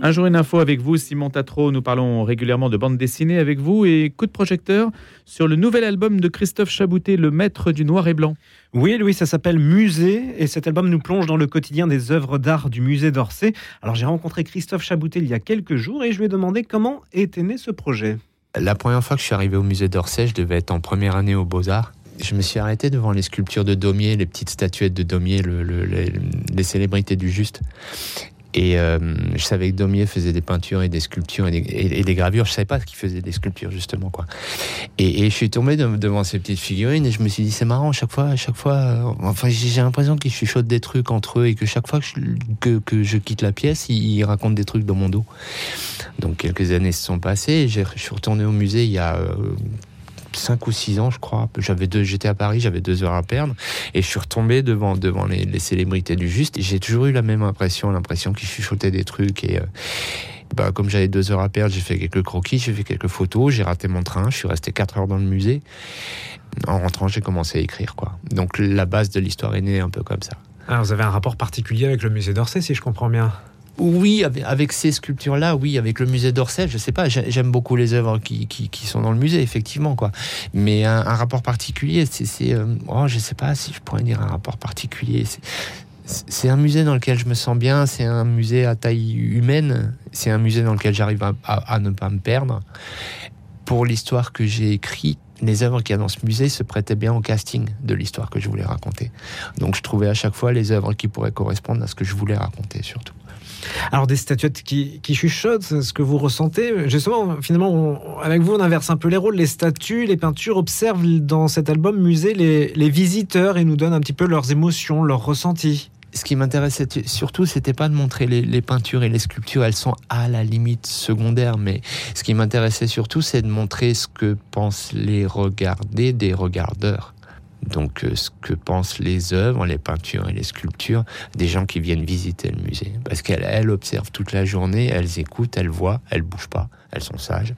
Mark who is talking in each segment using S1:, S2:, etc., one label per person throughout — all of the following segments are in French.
S1: Un jour une info avec vous, Simon Tatro. Nous parlons régulièrement de bande dessinée avec vous et coup de projecteur sur le nouvel album de Christophe Chaboutet, Le Maître du Noir et Blanc.
S2: Oui, Louis, ça s'appelle Musée et cet album nous plonge dans le quotidien des œuvres d'art du musée d'Orsay. Alors j'ai rencontré Christophe Chaboutet il y a quelques jours et je lui ai demandé comment était né ce projet.
S3: La première fois que je suis arrivé au musée d'Orsay, je devais être en première année aux Beaux-Arts. Je me suis arrêté devant les sculptures de Daumier, les petites statuettes de Daumier, les célébrités du juste. Et euh, je savais que Daumier faisait des peintures et des sculptures et des, gravures. Je savais pas qu'il faisait des sculptures justement quoi. Et, je suis tombé devant ces petites figurines et je me suis dit c'est marrant. Chaque fois, chaque fois, euh, enfin j'ai l'impression qu'ils chuchotent des trucs entre eux et que chaque fois que je, je quitte la pièce, ils, racontent des trucs dans mon dos. Donc quelques années se sont passées. Je suis retourné au musée il y a euh, 5 ou 6 ans, je crois. J'avais deux, j'étais à Paris, j'avais deux heures à perdre, et je suis retombé devant, devant les, célébrités du juste. J'ai toujours eu la même impression, l'impression qu'ils chuchotaient des trucs et. Euh, bah, comme j'avais deux heures à perdre, j'ai fait quelques croquis, j'ai fait quelques photos, j'ai raté mon train, je suis resté 4 heures dans le musée. En rentrant, j'ai commencé à écrire, quoi. Donc la base de l'histoire est née un peu comme ça.
S2: Alors, vous avez un rapport particulier avec le musée d'Orsay, si je comprends bien
S3: oui, avec, ces sculptures-là, oui, avec le musée d'Orsay, je sais pas, j'aime beaucoup les œuvres qui, sont dans le musée, effectivement, quoi. Mais un, rapport particulier, c'est, euh, oh, je sais pas si je pourrais dire un rapport particulier. C'est un musée dans lequel je me sens bien, c'est un musée à taille humaine, c'est un musée dans lequel j'arrive à, ne pas me perdre. Pour l'histoire que j'ai écrite, les œuvres qu'il y a dans ce musée se prêtaient bien au casting de l'histoire que je voulais raconter. Donc je trouvais à chaque fois les œuvres qui pourraient correspondre à ce que je voulais raconter surtout.
S2: Alors des statuettes qui, chuchotent, ce que vous ressentez. Justement, finalement, avec vous, on inverse un peu les rôles. Les statues, les peintures observent dans cet album musée les, visiteurs et nous donnent un petit peu leurs émotions, leurs ressentis
S3: ce qui m'intéressait surtout, c'était pas de montrer les, peintures et les sculptures, elles sont à la limite secondaires, mais ce qui m'intéressait surtout, c'est de montrer ce que pensent les regardés des regardeurs. Donc euh, ce que pensent les œuvres, les peintures et les sculptures des gens qui viennent visiter le musée. Parce qu'elles observent toute la journée, elles écoutent, elles voient, elles bougent pas, elles sont sages.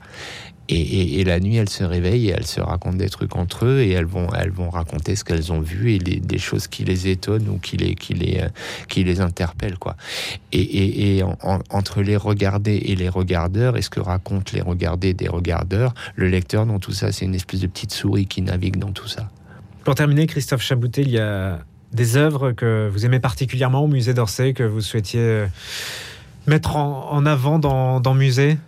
S3: Et, la nuit, elles se réveillent et elles se racontent des trucs entre eux et elles vont, elles vont raconter ce qu'elles ont vu et des choses qui les étonnent ou qui les, qui les, euh, qui les interpellent. Quoi. Et, entre les regardés et les regardeurs, et ce que racontent les regardés des regardeurs, le lecteur dans tout ça, c'est une espèce de petite souris qui navigue dans tout ça.
S2: Pour terminer, Christophe Chaboutet, il y a des œuvres que vous aimez particulièrement au musée d'Orsay, que vous souhaitiez euh, mettre en, avant dans, dans musée?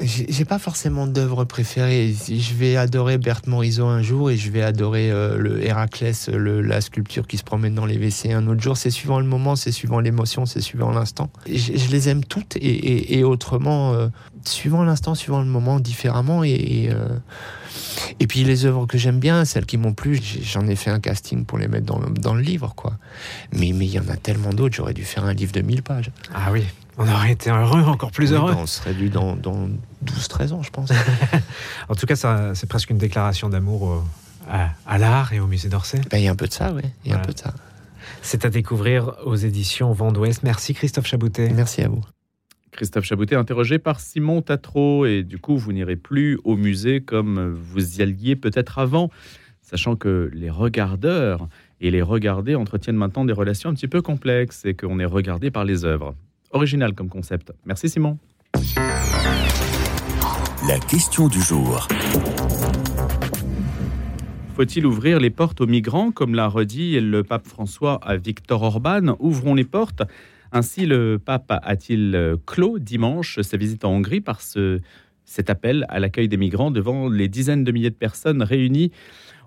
S3: J'ai pas forcément d'œuvre préférée. Je vais adorer Berthe Morisot un jour et je vais adorer euh, le Héraclès, la sculpture qui se promène dans les WC un autre jour. C'est suivant le moment, c'est suivant l'émotion, c'est suivant l'instant. Je, les aime toutes et, autrement, euh, suivant l'instant, suivant le moment, différemment. Et, et puis les œuvres que j'aime bien, celles qui m'ont plu, j'en ai fait un casting pour les mettre dans le, dans le livre, quoi. Mais il y en a tellement d'autres, j'aurais dû faire un livre de 1000 pages.
S2: Ah oui, on aurait été heureux, encore plus heureux.
S3: on serait dû dans, dans 12-13 ans, je pense.
S2: en tout cas, c'est presque une déclaration d'amour à, l'art et au musée d'Orsay.
S3: Ben, il y a un peu de ça, oui. Il y a un peu de ça.
S2: C'est à découvrir aux éditions Vent d'Ouest. Merci Christophe Chaboutet.
S3: Merci à vous.
S1: Christophe Chaboutet, interrogé par Simon Tatro. Et du coup, vous n'irez plus au musée comme vous y alliez peut-être avant, sachant que les regardeurs et les regardés entretiennent maintenant des relations un petit peu complexes et qu'on est regardé par les œuvres. Original comme concept. Merci Simon.
S4: La question du jour.
S1: Faut-il ouvrir les portes aux migrants, comme l'a redit le pape François à Victor Orban? Ouvrons les portes ainsi, le pape a-t-il euh, clos dimanche sa visite en Hongrie par cet appel à l'accueil des migrants devant les dizaines de milliers de personnes réunies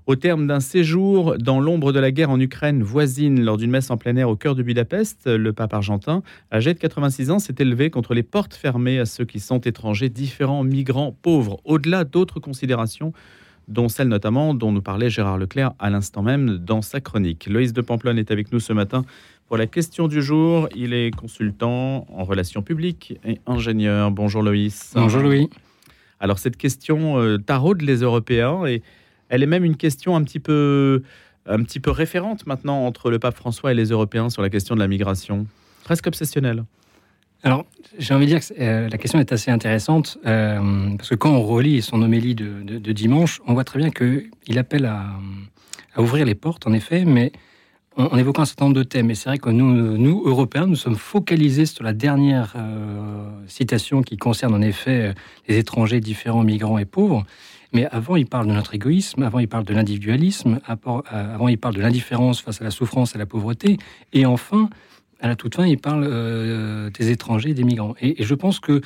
S1: au terme d'un séjour dans l'ombre de la guerre en Ukraine voisine lors d'une messe en plein air au cœur de Budapest, le pape argentin, âgé de 86 ans, s'est élevé contre les portes fermées à ceux qui sont étrangers, différents migrants pauvres, au-delà d'autres considérations dont celle notamment dont nous parlait Gérard Leclerc à l'instant même dans sa chronique. Loïs de Pamplonne est avec nous ce matin pour la question du jour. Il est consultant en relations publiques et ingénieur. Bonjour Loïs.
S5: Bonjour Louis.
S1: Alors cette question euh, taraude les Européens et elle est même une question un petit peu un petit peu référente maintenant entre le pape François et les Européens sur la question de la migration, presque obsessionnelle.
S5: Alors, j'ai envie de dire que euh, la question est assez intéressante, euh, parce que quand on relit son homélie de, dimanche, on voit très bien qu'il appelle à, ouvrir les portes, en effet, mais en, évoquant un certain nombre de thèmes. Et c'est vrai que nous, nous, Européens, nous sommes focalisés sur la dernière euh, citation qui concerne en effet les étrangers différents, migrants et pauvres. Mais avant, il parle de notre égoïsme, avant, il parle de l'individualisme, avant, il parle de l'indifférence face à la souffrance à la pauvreté. Et enfin, à la toute fin, il parle euh, des étrangers et des migrants. Et, je pense que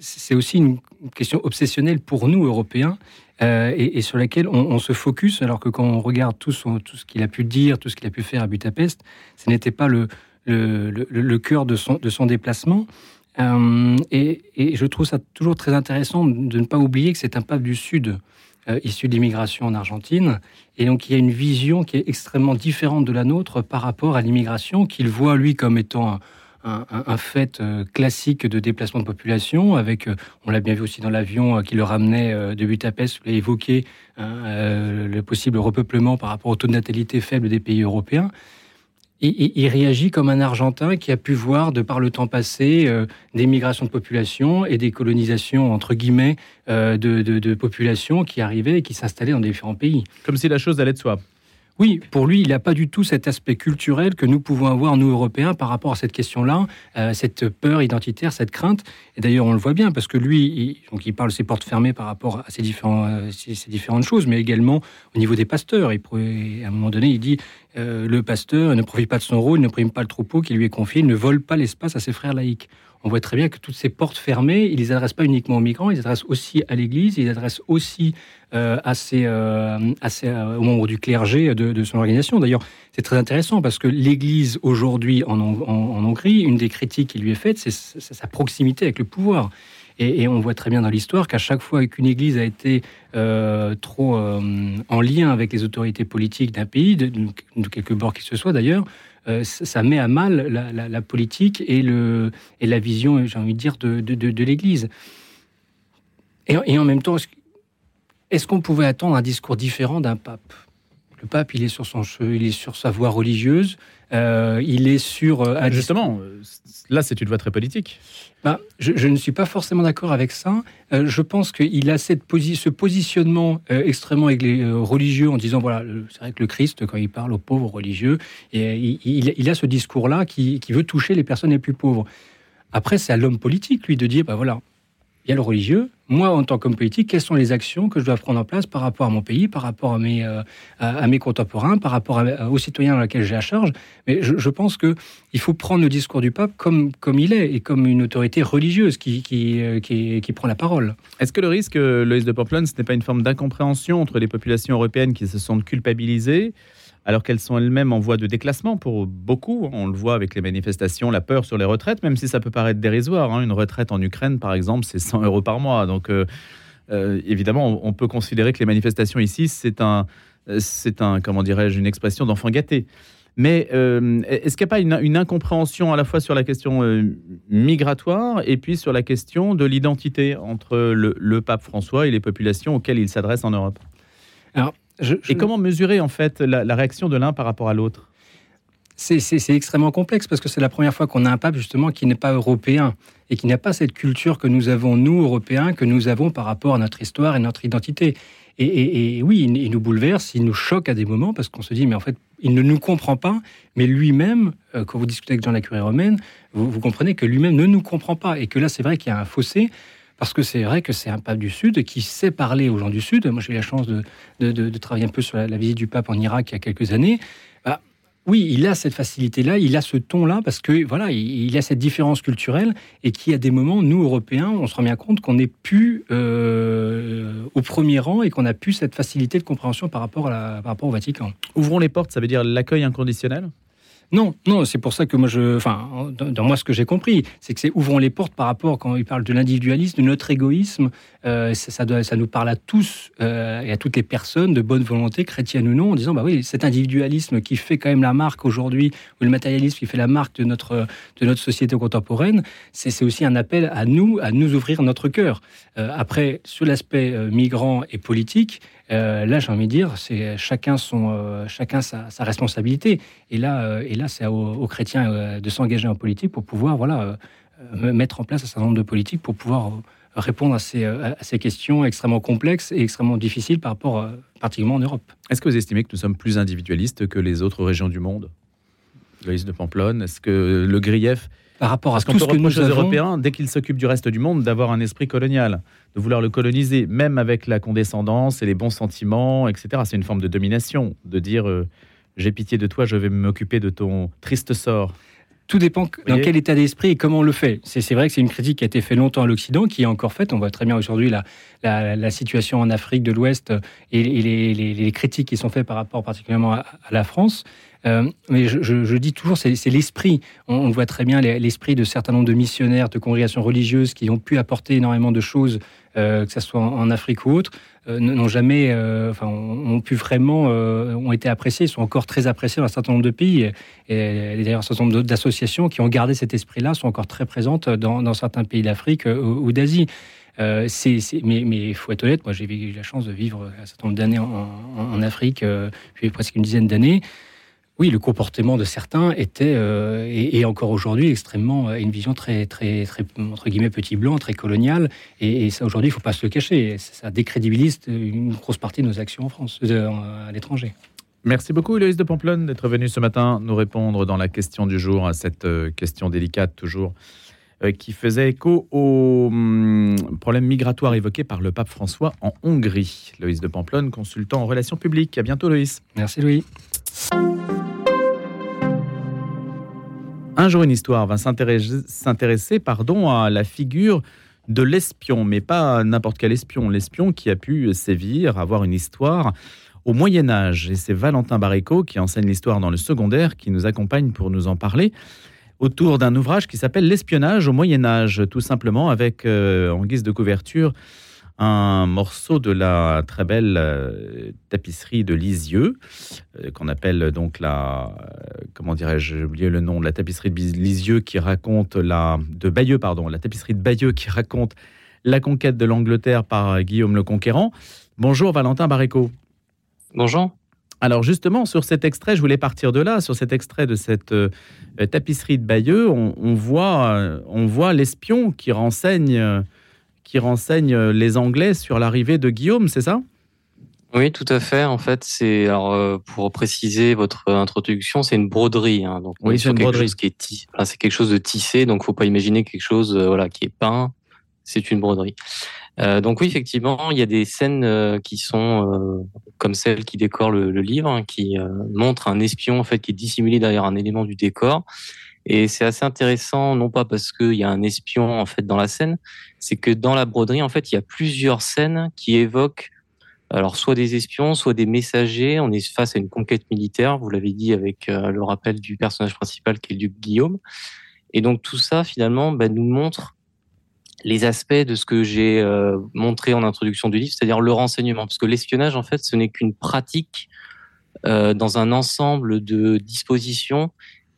S5: c'est aussi une question obsessionnelle pour nous, Européens, euh, et, sur laquelle on, se focus, alors que quand on regarde tout, ce qu'il a pu dire, tout ce qu'il a pu faire à Budapest, ce n'était pas le, cœur de son déplacement. Euh, et, je trouve ça toujours très intéressant de ne pas oublier que c'est un pape du Sud euh, issu de l'immigration en Argentine. Et donc, il y a une vision qui est extrêmement différente de la nôtre par rapport à l'immigration, qu'il voit, lui, comme étant un, fait euh, classique de déplacement de population, avec, on l'a bien vu aussi dans l'avion qui le ramenait de Budapest, vous l'avez évoqué, hein, le possible repeuplement par rapport au taux de natalité faible des pays européens il, réagit comme un Argentin qui a pu voir, de par le temps passé, euh, des migrations de population et des colonisations, entre guillemets, euh, de, de populations qui arrivaient et qui s'installaient dans différents pays.
S1: Comme si la chose allait de soi.
S5: Oui, pour lui, il n'a pas du tout cet aspect culturel que nous pouvons avoir, nous, Européens, par rapport à cette question-là, euh, cette peur identitaire, cette crainte. Et d'ailleurs, on le voit bien, parce que lui, il, donc, il parle ses portes fermées par rapport à ces, euh, différentes choses, mais également au niveau des pasteurs. Il, à un moment donné, il dit euh, le pasteur ne profite pas de son rôle, ne prime pas le troupeau qui lui est confié, il ne vole pas l'espace à ses frères laïcs on voit très bien que toutes ces portes fermées, il les adresse pas uniquement aux migrants, il les adresse aussi à l'Église, il les adresse aussi euh, à ses, euh, euh, aux membres du clergé de, son organisation. D'ailleurs, c'est très intéressant parce que l'Église aujourd'hui en, Hongrie, une des critiques qui lui est faite, c'est sa proximité avec le pouvoir. Et, on voit très bien dans l'histoire qu'à chaque fois qu'une Église a été trop en lien avec les autorités politiques d'un pays, de, de, quelque bord qu'il se soit d'ailleurs, euh, ça met à mal la, politique et, le, et la vision, j'ai envie de dire, de, de, l'Église. Et, en même temps, est-ce qu'on pouvait attendre un discours différent d'un pape? Le pape, il est sur son il est sur sa voie religieuse, euh, il est sur.
S1: Euh, Justement, là, c'est une voie très politique.
S5: Ben, je, ne suis pas forcément d'accord avec ça. Euh, je pense qu'il a cette ce positionnement euh, extrêmement euh, religieux en disant voilà, c'est vrai que le Christ, quand il parle aux pauvres religieux, et, il, a ce discours-là qui, qui, veut toucher les personnes les plus pauvres. Après, c'est à l'homme politique, lui, de dire ben voilà, il y a le religieux. Moi, en tant qu'homme politique, quelles sont les actions que je dois prendre en place par rapport à mon pays, par rapport à mes, euh, contemporains, par rapport aux citoyens dans lesquels j'ai à charge? Mais je, pense que il faut prendre le discours du pape comme, comme il est et comme une autorité religieuse qui, qui, euh, qui, qui prend la parole.
S1: Est-ce que le risque, euh, Loïs de Portland, ce n'est pas une forme d'incompréhension entre les populations européennes qui se sentent culpabilisées alors qu'elles sont elles-mêmes en voie de déclassement pour beaucoup. On le voit avec les manifestations, la peur sur les retraites, même si ça peut paraître dérisoire. Hein. Une retraite en Ukraine, par exemple, c'est 100 euros par mois. Donc, euh, euh, évidemment, on peut considérer que les manifestations ici, c'est un, c'est un, comment dirais-je, une expression d'enfant gâté. Mais euh, est-ce qu'il n'y a pas une, incompréhension à la fois sur la question migratoire et puis sur la question de l'identité entre le, pape François et les populations auxquelles il s'adresse en Europe? Et comment mesurer en fait la, réaction de l'un par rapport à l'autre?
S5: C'est extrêmement complexe parce que c'est la première fois qu'on a un pape justement qui n'est pas européen et qui n'a pas cette culture que nous avons, nous, Européens, que nous avons par rapport à notre histoire et notre identité. Et, oui, il, nous bouleverse, il nous choque à des moments parce qu'on se dit, mais en fait, il ne nous comprend pas, mais lui-même, euh, quand vous discutez avec Jean la curée romaine, vous, vous comprenez que lui-même ne nous comprend pas et que là, c'est vrai qu'il y a un fossé parce que c'est vrai que c'est un pape du Sud qui sait parler aux gens du Sud. Moi, j'ai eu la chance de, de, travailler un peu sur la, visite du pape en Irak il y a quelques années. Bah, oui, il a cette facilité-là, il a ce ton-là, parce que voilà, il, a cette différence culturelle et qui, à des moments, nous, Européens, on se rend bien compte qu'on n'est plus euh, au premier rang et qu'on a plus cette facilité de compréhension par rapport, à par rapport au Vatican.
S1: Ouvrons les portes, ça veut dire l'accueil inconditionnel?
S5: Non, non, c'est pour ça que moi, enfin, dans, moi, ce que j'ai compris, c'est que c'est ouvrons les portes par rapport quand il parle de l'individualisme, de notre égoïsme. Euh, ça, nous parle à tous euh, et à toutes les personnes de bonne volonté, chrétienne ou non, en disant bah oui, cet individualisme qui fait quand même la marque aujourd'hui, ou le matérialisme qui fait la marque de notre de notre société contemporaine, c'est aussi un appel à nous, à nous ouvrir notre cœur. Euh, après, sur l'aspect migrant et politique. Là, j'ai envie de dire, c'est chacun son, chacun sa, responsabilité. Et là, c'est aux, chrétiens de s'engager en politique pour pouvoir, voilà, mettre en place un certain nombre de politiques pour pouvoir répondre à ces, à ces, questions extrêmement complexes et extrêmement difficiles par rapport, particulièrement en Europe.
S1: Est-ce que vous estimez que nous sommes plus individualistes que les autres régions du monde? Loïs de Pamplonne, est-ce que le grief
S5: par rapport à ce que nous
S1: aux Européens, dès qu'ils s'occupent du reste du monde, d'avoir un esprit colonial, de vouloir le coloniser, même avec la condescendance et les bons sentiments, etc. C'est une forme de domination, de dire euh, j'ai pitié de toi, je vais m'occuper de ton triste sort.
S5: Tout dépend dans quel état d'esprit et comment on le fait. C'est vrai que c'est une critique qui a été faite longtemps à l'Occident, qui est encore faite. On voit très bien aujourd'hui la, la, situation en Afrique de l'Ouest et, les, critiques qui sont faites par rapport particulièrement à la France. Euh, mais je, dis toujours, c'est l'esprit. On, voit très bien l'esprit de certains nombres de missionnaires, de congrégations religieuses qui ont pu apporter énormément de choses, euh, que ce soit en, Afrique ou autre, euh, n'ont jamais, enfin, ont pu vraiment, ont été appréciés, sont encore très appréciés dans un certain nombre de pays. Et, d'ailleurs, un certain nombre d'associations qui ont gardé cet esprit-là sont encore très présentes dans, certains pays d'Afrique ou, d'Asie. mais il faut être honnête, moi j'ai eu la chance de vivre un certain nombre d'années en, Afrique, puis presque une dizaine d'années oui, le comportement de certains était, euh, et, encore aujourd'hui, extrêmement, euh, une vision très, très, très, entre guillemets, petit blanc, très coloniale. Et, ça, aujourd'hui, il ne faut pas se le cacher. Ça décrédibilise une grosse partie de nos actions en France, à l'étranger.
S1: Merci beaucoup, Loïs de Pamplonne, d'être venu ce matin nous répondre dans la question du jour à cette euh, question délicate, toujours, qui faisait écho au hum, problème migratoire évoqué par le pape François en Hongrie. Loïs de Pamplonne, consultant en relations publiques. À bientôt, Loïs.
S5: Merci, Louis.
S1: Un jour une histoire va s'intéresser pardon, à la figure de l'espion, mais pas n'importe quel espion, l'espion qui a pu sévir, avoir une histoire au Moyen Âge. Et c'est Valentin Barrico qui enseigne l'histoire dans le secondaire qui nous accompagne pour nous en parler autour d'un ouvrage qui s'appelle L'espionnage au Moyen Âge, tout simplement avec euh, en guise de couverture un morceau de la très belle euh, tapisserie de Lisieux, euh, qu'on appelle donc la, euh, comment dirais-je, j'ai oublié le nom, la tapisserie de Lisieux qui raconte la, de Bayeux, pardon, la tapisserie de Bayeux qui raconte la conquête de l'Angleterre par Guillaume le Conquérant. Bonjour Valentin Barreco.
S6: Bonjour.
S1: Alors justement, sur cet extrait, je voulais partir de là, sur cet extrait de cette tapisserie de Bayeux, on, on voit, on voit l'espion qui renseigne qui renseigne les Anglais sur l'arrivée de Guillaume, c'est ça?
S6: Oui, tout à fait. En fait, c'est alors euh, pour préciser votre introduction, c'est une broderie. Hein. donc,
S1: oui, c'est une broderie.
S6: qui est c'est quelque chose de tissé, donc faut pas imaginer quelque chose, euh, voilà, qui est peint. C'est une broderie. Euh, donc oui, effectivement, il y a des scènes qui sont comme celle qui décore le, livre, hein, qui montre un espion en fait qui est dissimulé derrière un élément du décor. Et c'est assez intéressant, non pas parce qu'il y a un espion en fait dans la scène, c'est que dans la broderie, en fait, il y a plusieurs scènes qui évoquent alors soit des espions, soit des messagers. On est face à une conquête militaire, vous l'avez dit avec euh, le rappel du personnage principal qui est le duc Guillaume. Et donc tout ça, finalement, bah, nous montre les aspects de ce que j'ai euh, montré en introduction du livre, c'est-à-dire le renseignement. Parce que l'espionnage, en fait, ce n'est qu'une pratique euh, dans un ensemble de dispositions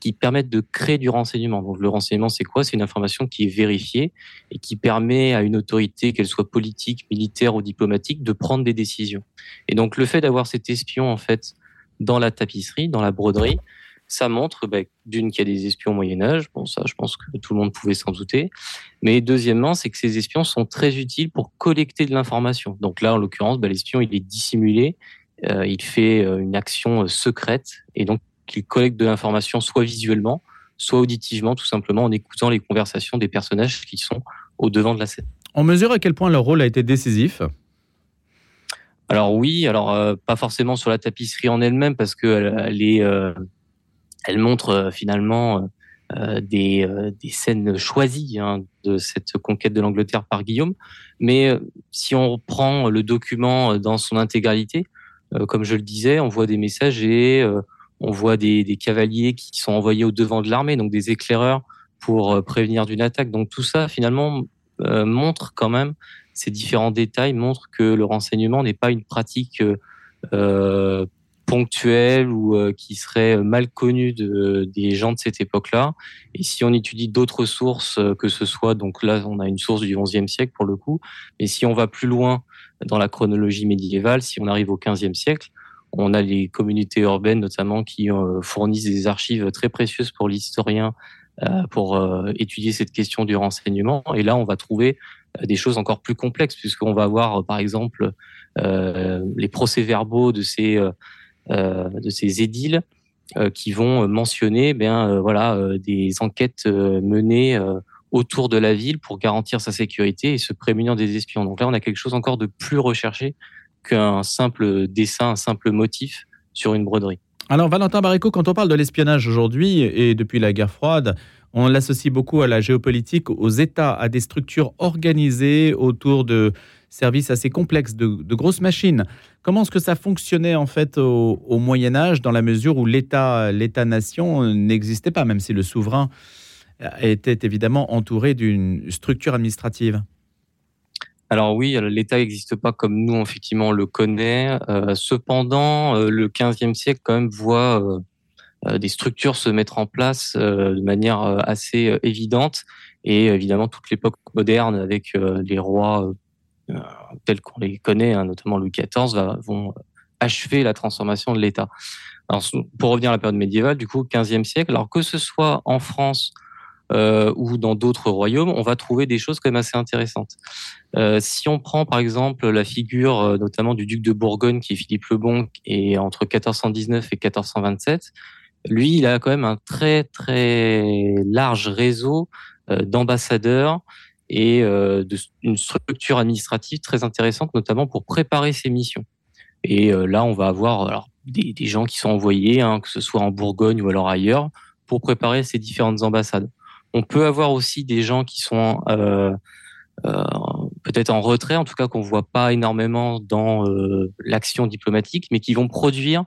S6: qui permettent de créer du renseignement. Donc le renseignement, c'est quoi? C'est une information qui est vérifiée et qui permet à une autorité, qu'elle soit politique, militaire ou diplomatique, de prendre des décisions. Et donc le fait d'avoir cet espion en fait dans la tapisserie, dans la broderie, ça montre bah, d'une qu'il y a des espions au Moyen Âge. Bon, ça, je pense que tout le monde pouvait s'en douter. Mais deuxièmement, c'est que ces espions sont très utiles pour collecter de l'information. Donc là, en l'occurrence, bah, l'espion, il est dissimulé, euh, il fait euh, une action euh, secrète, et donc qu'il collecte de l'information soit visuellement, soit auditivement, tout simplement en écoutant les conversations des personnages qui sont au devant de la scène.
S1: On mesure à quel point leur rôle a été décisif?
S6: Alors oui, alors euh, pas forcément sur la tapisserie en elle-même parce que elle, est, euh, elle montre euh, finalement des, des, scènes choisies hein, de cette conquête de l'Angleterre par Guillaume. Mais si on reprend le document dans son intégralité, comme je le disais, on voit des messages et on voit des, cavaliers qui sont envoyés au devant de l'armée, donc des éclaireurs pour euh, prévenir d'une attaque. Donc tout ça, finalement, euh, montre quand même, ces différents détails montrent que le renseignement n'est pas une pratique euh, ponctuelle ou qui serait mal connue des gens de cette époque-là. Et si on étudie d'autres sources, que ce soit, donc là, on a une source du XIe siècle pour le coup, mais si on va plus loin dans la chronologie médiévale, si on arrive au XVe siècle, on a les communautés urbaines notamment qui euh, fournissent des archives très précieuses pour l'historien pour étudier cette question du renseignement. Et là, on va trouver des choses encore plus complexes, puisqu'on va avoir, par exemple, les procès-verbaux de ces, de ces édiles qui vont mentionner bien, voilà, des enquêtes menées autour de la ville pour garantir sa sécurité et se prémunir des espions. Donc là, on a quelque chose encore de plus recherché qu'un simple dessin, un simple motif sur une broderie.
S1: Alors Valentin Barrico, quand on parle de l'espionnage aujourd'hui et depuis la guerre froide, on l'associe beaucoup à la géopolitique, aux États, à des structures organisées autour de services assez complexes, de, grosses machines. Comment est-ce que ça fonctionnait en fait au, au Moyen Âge dans la mesure où l'État, l'État-nation n'existait pas, même si le souverain était évidemment entouré d'une structure administrative?
S6: Alors oui, l'État n'existe pas comme nous, effectivement, on le connaît. Euh, cependant, euh, le 15e siècle, quand même, voit euh, des structures se mettre en place de manière assez évidente. Et évidemment, toute l'époque moderne, avec les rois tels qu'on les connaît, hein, notamment Louis XIV, vont achever la transformation de l'État. pour revenir à la période médiévale, du coup, 15e siècle, alors que ce soit en France euh, ou dans d'autres royaumes, on va trouver des choses quand même assez intéressantes. Euh, si on prend par exemple la figure euh, notamment du duc de Bourgogne qui est Philippe le Bon et entre 1419 et 1427, lui, il a quand même un très très large réseau d'ambassadeurs et de, une structure administrative très intéressante, notamment pour préparer ses missions. Et là, on va avoir alors, des, des gens qui sont envoyés, hein, que ce soit en Bourgogne ou alors ailleurs, pour préparer ces différentes ambassades. On peut avoir aussi des gens qui sont euh, euh, peut-être en retrait, en tout cas qu'on voit pas énormément dans euh, l'action diplomatique, mais qui vont produire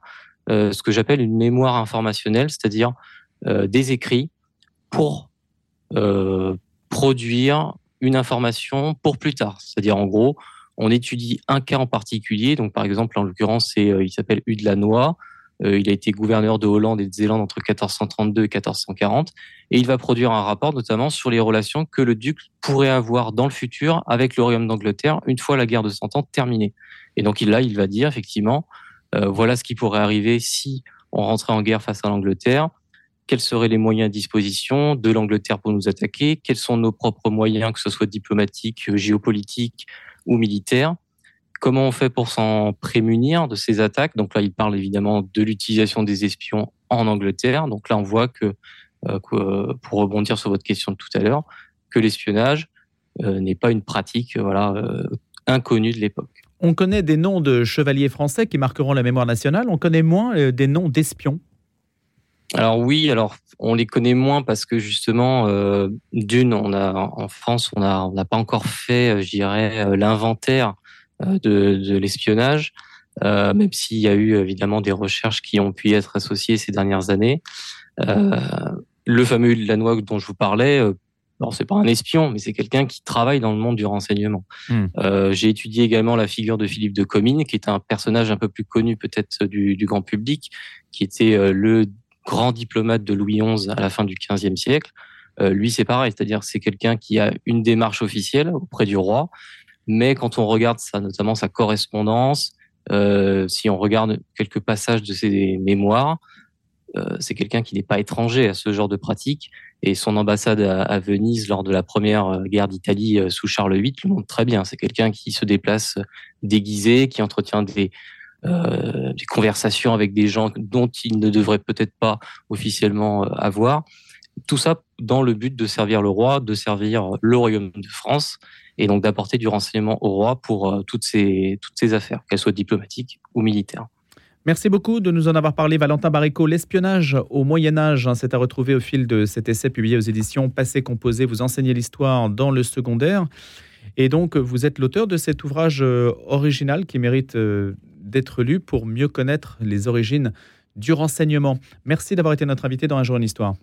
S6: ce que j'appelle une mémoire informationnelle, c'est-à-dire des écrits pour produire une information pour plus tard. C'est-à-dire en gros, on étudie un cas en particulier. Donc par exemple, en l'occurrence, il s'appelle. Euh, il a été gouverneur de Hollande et de Zélande entre 1432 et 1440. Et il va produire un rapport notamment sur les relations que le duc pourrait avoir dans le futur avec le royaume d'Angleterre une fois la guerre de Cent Ans terminée. Et donc là, il va dire effectivement, euh, voilà ce qui pourrait arriver si on rentrait en guerre face à l'Angleterre. Quels seraient les moyens à disposition de l'Angleterre pour nous attaquer? Quels sont nos propres moyens, que ce soit diplomatiques, géopolitiques ou militaires? Comment on fait pour s'en prémunir de ces attaques Donc là, il parle évidemment de l'utilisation des espions en Angleterre. Donc là, on voit que, euh, pour rebondir sur votre question de tout à l'heure, que l'espionnage euh, n'est pas une pratique voilà, euh, inconnue de l'époque.
S1: On connaît des noms de chevaliers français qui marqueront la mémoire nationale. On connaît moins des noms d'espions.
S6: Alors oui, alors on les connaît moins parce que justement, d'une, on a en France, on n'a on pas encore fait, je dirais, l'inventaire euh, de, l'espionnage, euh, même s'il y a eu évidemment des recherches qui ont pu y être associées ces dernières années. Euh, le fameux Lanois dont je vous parlais, alors c'est pas un espion, mais c'est quelqu'un qui travaille dans le monde du renseignement. Hmm. J'ai étudié également la figure de Philippe de Comines, qui est un personnage un peu plus connu peut-être du, grand public, qui était le grand diplomate de Louis XI à la fin du XVe siècle. lui, c'est pareil, c'est-à-dire c'est quelqu'un qui a une démarche officielle auprès du roi, mais quand on regarde ça, notamment sa correspondance, euh, si on regarde quelques passages de ses mémoires, euh, c'est quelqu'un qui n'est pas étranger à ce genre de pratique. Et son ambassade à, Venise lors de la première euh, guerre d'Italie sous Charles VIII le montre très bien. C'est quelqu'un qui se déplace déguisé, qui entretient des conversations avec des gens dont il ne devrait peut-être pas officiellement avoir. Tout ça dans le but de servir le roi, de servir le royaume de France et donc d'apporter du renseignement au roi pour euh, toutes, ces, toutes ces affaires, qu'elles soient diplomatiques ou militaires.
S1: Merci beaucoup de nous en avoir parlé, Valentin Barrico. L'espionnage au Moyen Âge, hein, c'est à retrouver au fil de cet essai publié aux éditions Passé Composé. Vous enseignez l'histoire dans le secondaire. Et donc, vous êtes l'auteur de cet ouvrage euh, original qui mérite euh, d'être lu pour mieux connaître les origines du renseignement. Merci d'avoir été notre invité dans Un jour en histoire.